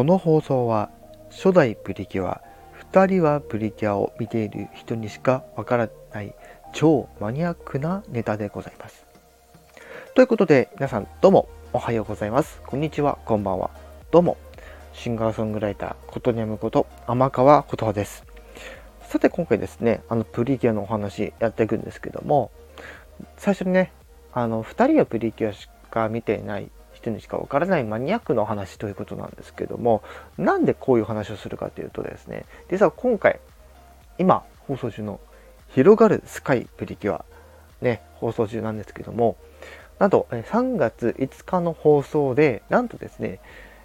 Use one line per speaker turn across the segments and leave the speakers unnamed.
この放送は初代プリキュア2人はプリキュアを見ている人にしかわからない超マニアックなネタでございます。ということで皆さんどうもおはようございます。こんにちは、こんばんは。どうも、シンガーソングライターことにゃむこと天川琴葉です。さて今回ですね、あのプリキュアのお話やっていくんですけども、最初にね、あの2人はプリキュアしか見てない人にしかわからないマニアックの話ということなんですけどもなんでこういう話をするかというとですね実は今回今放送中の「広がるスカイプリキュア」ね放送中なんですけどもなんと3月5日の放送でなんとですね、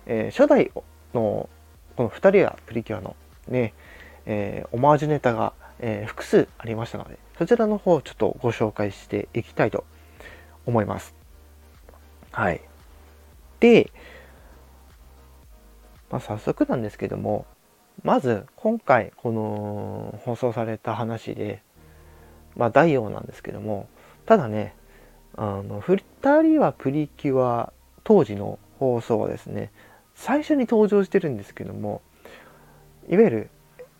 えー、初代のこの2人はプリキュアのね、えー、オマージュネタが、えー、複数ありましたのでそちらの方をちょっとご紹介していきたいと思います。はい。で、まあ、早速なんですけどもまず今回この放送された話でまあ第4なんですけどもただねあの2人はプリキュア当時の放送はですね最初に登場してるんですけどもいわゆる、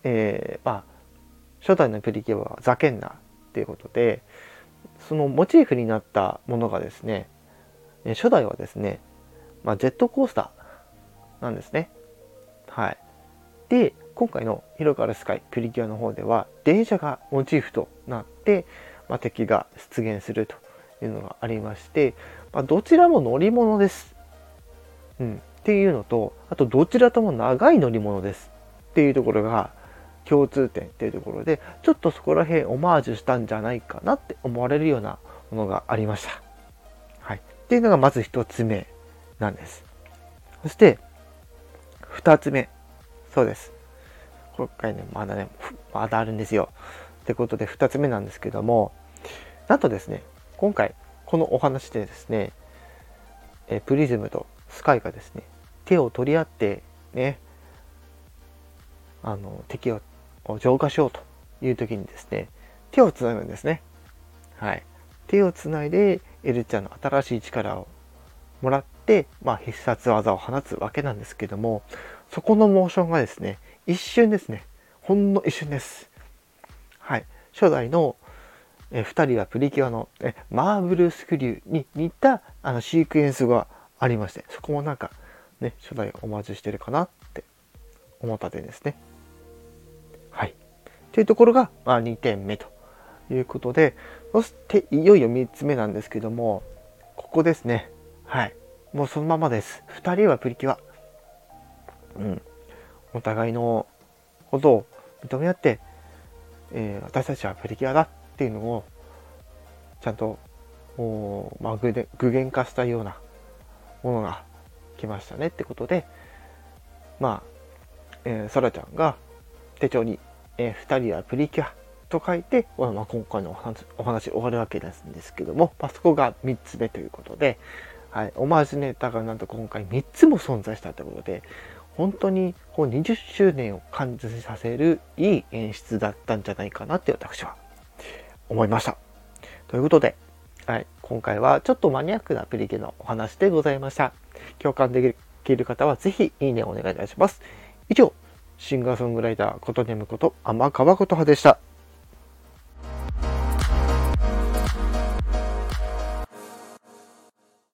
えー、まあ初代のプリキュアはザケンナっていうことでそのモチーフになったものがですね初代はですねまあ、ジェットコースターなんですね。はい。で、今回の広がるスカイプリキュアの方では電車がモチーフとなって、まあ、敵が出現するというのがありまして、まあ、どちらも乗り物です。うん。っていうのと、あとどちらとも長い乗り物です。っていうところが共通点っていうところで、ちょっとそこら辺オマージュしたんじゃないかなって思われるようなものがありました。はい。っていうのがまず一つ目なんです。そして、二つ目。そうです。今回ね、まだね、まだあるんですよ。ってことで、二つ目なんですけども、なんとですね、今回、このお話でですね、えプリズムとスカイがですね、手を取り合って、ね、あの、敵を浄化しようという時にですね、手をつなぐんですね。はい。手をつないで、エルちゃんの新しい力をもらっ、まあ、必殺技を放つわけなんですけども、そこのモーションがですね、一瞬ですね。ほんの一瞬です。はい。初代のえ2人はプリキュアのえマーブルスクリューに似たあのシークエンスがありまして、そこもなんかね、初代オマージュしてるかなって思った点ですね。はい。というところが、まあ、2点目ということで、そしていよいよ3つ目なんですけども、ここですね。はい。もうそのままです。2人はプリキュア。うん。お互いのことを認め合って、えー、私たちはプリキュアだっていうのを、ちゃんと、もう、まあ、具現化したようなものが来ましたねってことで、まあ、えー、そらちゃんが手帳に、えー、2人はプリキュアと書いて、まあ、今回のお話お話終わるわけなんですけども、まあ、そこが3つ目ということで、はい、オマージュネタがなんと今回3つも存在したということで、本当にこう20周年を感じさせるいい演出だったんじゃないかなって私は思いました。ということで、はい、今回はちょっとマニアックなプリケのお話でございました。共感できる方はぜひいいねをお願いいたします。以上、シンガーソングライターことねむこと天川琴葉でした。